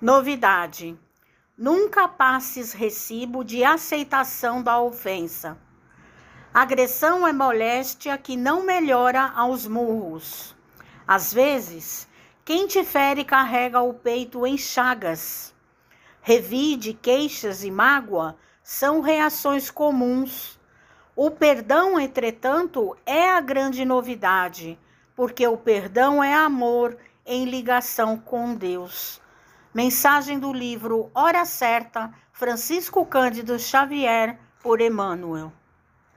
Novidade: nunca passes recibo de aceitação da ofensa. Agressão é moléstia que não melhora aos murros. Às vezes, quem te fere carrega o peito em chagas. Revide, queixas e mágoa são reações comuns. O perdão, entretanto, é a grande novidade, porque o perdão é amor em ligação com Deus. Mensagem do livro Hora Certa, Francisco Cândido Xavier, por Emmanuel.